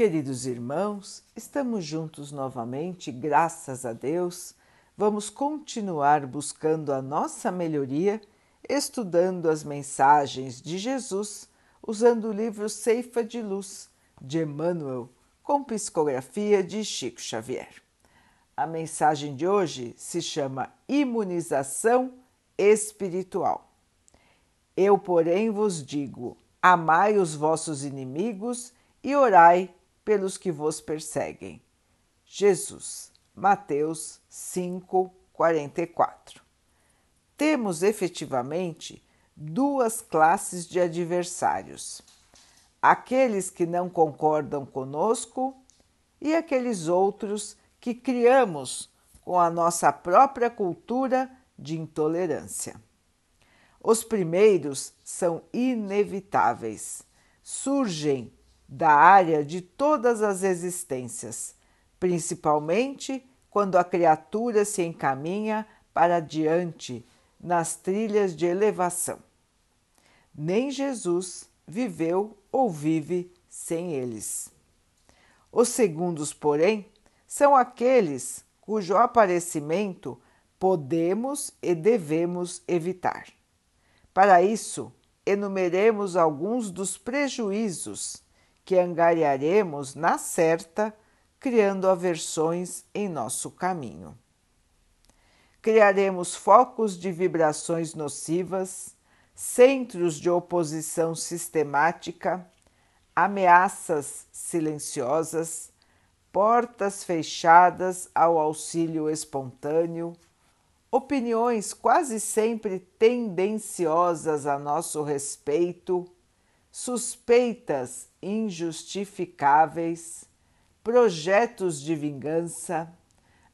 Queridos irmãos, estamos juntos novamente, graças a Deus. Vamos continuar buscando a nossa melhoria, estudando as mensagens de Jesus, usando o livro Ceifa de Luz de Emmanuel, com psicografia de Chico Xavier. A mensagem de hoje se chama Imunização Espiritual. Eu, porém, vos digo: amai os vossos inimigos e orai pelos que vos perseguem. Jesus, Mateus 5, 44. Temos efetivamente duas classes de adversários: aqueles que não concordam conosco e aqueles outros que criamos com a nossa própria cultura de intolerância. Os primeiros são inevitáveis, surgem da área de todas as existências, principalmente quando a criatura se encaminha para diante nas trilhas de elevação. Nem Jesus viveu ou vive sem eles. Os segundos, porém, são aqueles cujo aparecimento podemos e devemos evitar. Para isso, enumeremos alguns dos prejuízos que angariaremos na certa, criando aversões em nosso caminho. Criaremos focos de vibrações nocivas, centros de oposição sistemática, ameaças silenciosas, portas fechadas ao auxílio espontâneo, opiniões quase sempre tendenciosas a nosso respeito suspeitas injustificáveis, projetos de vingança,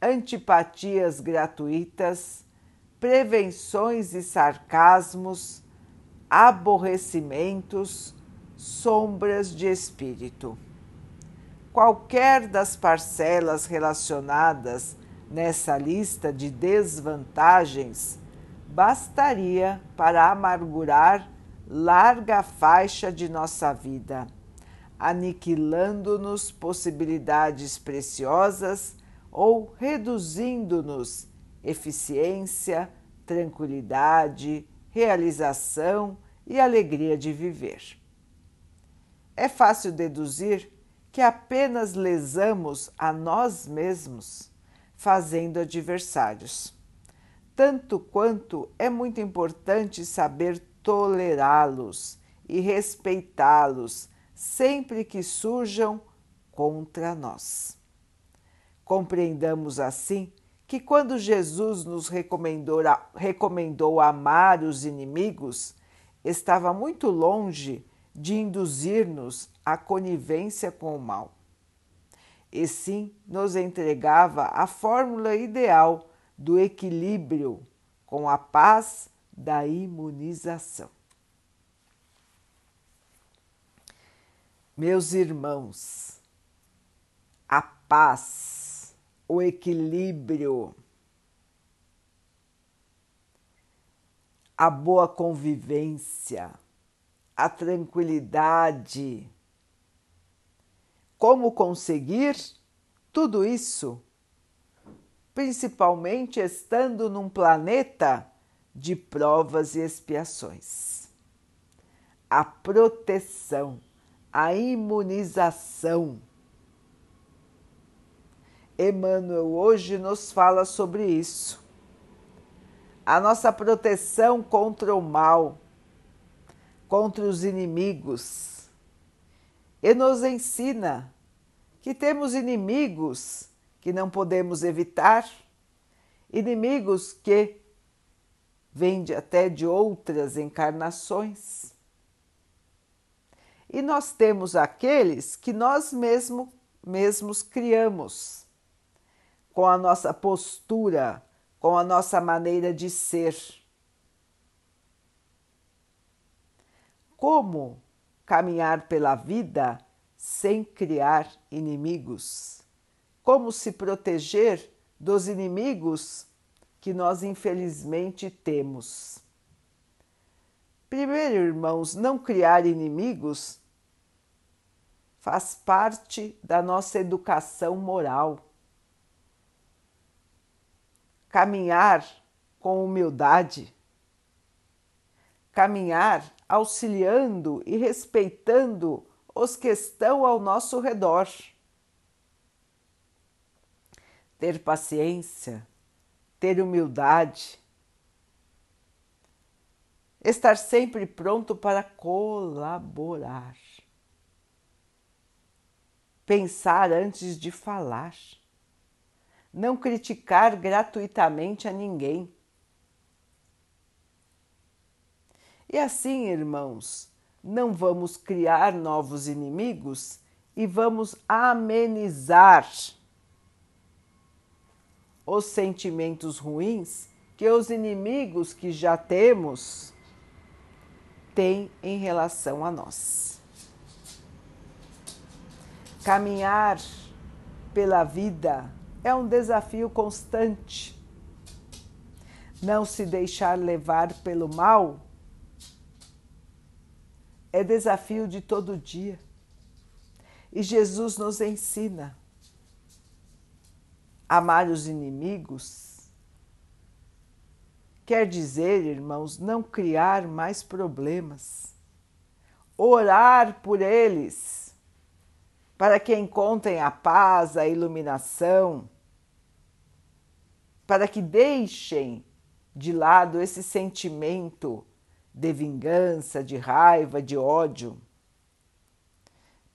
antipatias gratuitas, prevenções e sarcasmos, aborrecimentos, sombras de espírito. Qualquer das parcelas relacionadas nessa lista de desvantagens bastaria para amargurar larga faixa de nossa vida, aniquilando-nos possibilidades preciosas ou reduzindo-nos eficiência, tranquilidade, realização e alegria de viver. É fácil deduzir que apenas lesamos a nós mesmos, fazendo adversários. Tanto quanto é muito importante saber tolerá-los e respeitá-los sempre que surjam contra nós. Compreendamos assim que quando Jesus nos recomendou, recomendou amar os inimigos, estava muito longe de induzir-nos à conivência com o mal. E sim nos entregava a fórmula ideal do equilíbrio com a paz da imunização. Meus irmãos, a paz, o equilíbrio, a boa convivência, a tranquilidade. Como conseguir tudo isso? Principalmente estando num planeta de provas e expiações. A proteção, a imunização. Emmanuel hoje nos fala sobre isso. A nossa proteção contra o mal, contra os inimigos. E nos ensina que temos inimigos que não podemos evitar, inimigos que vem de, até de outras encarnações. E nós temos aqueles que nós mesmo, mesmos criamos, com a nossa postura, com a nossa maneira de ser. Como caminhar pela vida sem criar inimigos? Como se proteger dos inimigos que nós infelizmente temos. Primeiro, irmãos, não criar inimigos faz parte da nossa educação moral. Caminhar com humildade, caminhar auxiliando e respeitando os que estão ao nosso redor. Ter paciência, ter humildade, estar sempre pronto para colaborar, pensar antes de falar, não criticar gratuitamente a ninguém. E assim, irmãos, não vamos criar novos inimigos e vamos amenizar os sentimentos ruins que os inimigos que já temos têm em relação a nós. Caminhar pela vida é um desafio constante. Não se deixar levar pelo mal é desafio de todo dia. E Jesus nos ensina amar os inimigos. Quer dizer, irmãos, não criar mais problemas, orar por eles, para que encontrem a paz, a iluminação, para que deixem de lado esse sentimento de vingança, de raiva, de ódio.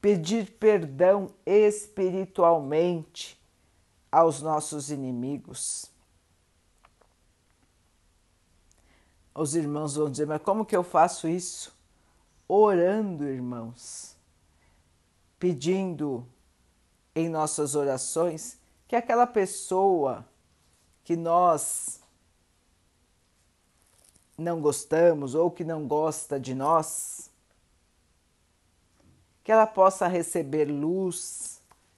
Pedir perdão espiritualmente aos nossos inimigos. Os irmãos vão dizer, mas como que eu faço isso? Orando, irmãos, pedindo em nossas orações que aquela pessoa que nós não gostamos ou que não gosta de nós, que ela possa receber luz,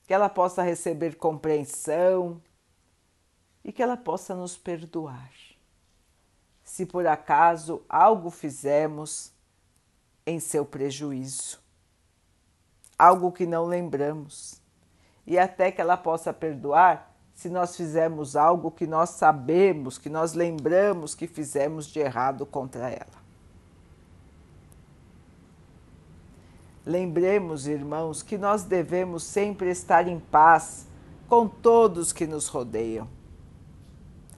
que ela possa receber compreensão e que ela possa nos perdoar. Se por acaso algo fizemos em seu prejuízo, algo que não lembramos, e até que ela possa perdoar se nós fizermos algo que nós sabemos, que nós lembramos que fizemos de errado contra ela. Lembremos, irmãos, que nós devemos sempre estar em paz com todos que nos rodeiam.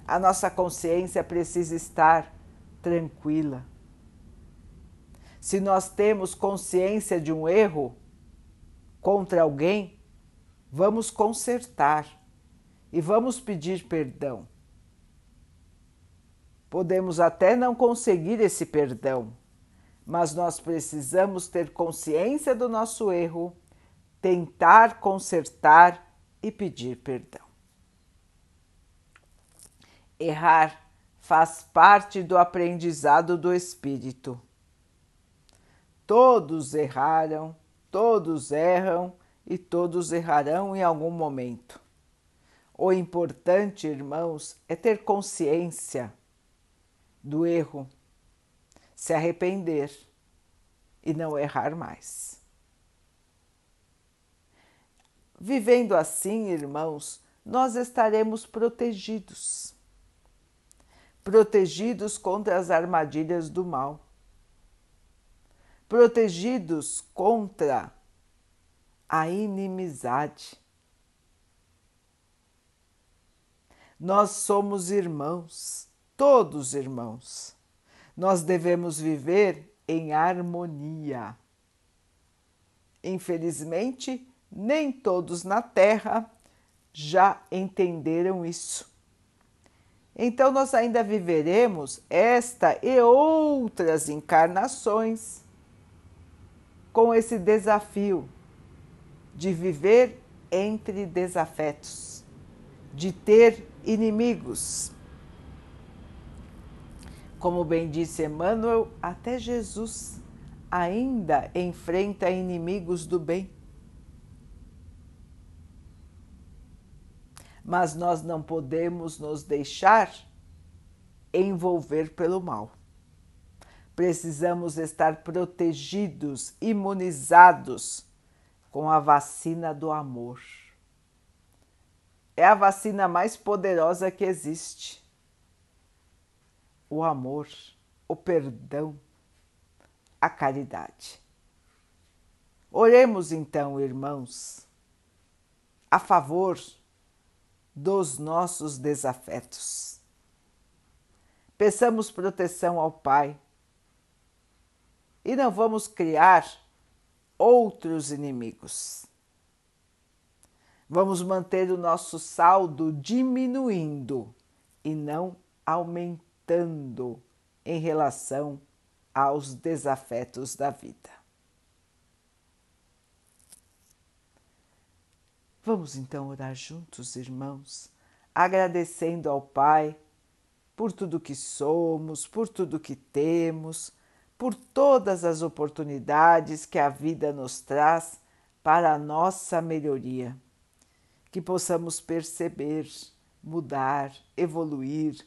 A nossa consciência precisa estar tranquila. Se nós temos consciência de um erro contra alguém, vamos consertar e vamos pedir perdão. Podemos até não conseguir esse perdão, mas nós precisamos ter consciência do nosso erro, tentar consertar e pedir perdão. Errar faz parte do aprendizado do espírito. Todos erraram, todos erram e todos errarão em algum momento. O importante, irmãos, é ter consciência do erro, se arrepender e não errar mais. Vivendo assim, irmãos, nós estaremos protegidos protegidos contra as armadilhas do mal, protegidos contra a inimizade Nós somos irmãos, todos irmãos. Nós devemos viver em harmonia. Infelizmente, nem todos na Terra já entenderam isso. Então, nós ainda viveremos esta e outras encarnações com esse desafio de viver entre desafetos, de ter inimigos. Como bem disse Emmanuel, até Jesus ainda enfrenta inimigos do bem. Mas nós não podemos nos deixar envolver pelo mal. Precisamos estar protegidos, imunizados com a vacina do amor. É a vacina mais poderosa que existe. O amor, o perdão, a caridade. Oremos então, irmãos, a favor dos nossos desafetos. Peçamos proteção ao Pai e não vamos criar outros inimigos. Vamos manter o nosso saldo diminuindo e não aumentando em relação aos desafetos da vida. Vamos então orar juntos, irmãos, agradecendo ao Pai por tudo que somos, por tudo que temos, por todas as oportunidades que a vida nos traz para a nossa melhoria. Que possamos perceber, mudar, evoluir,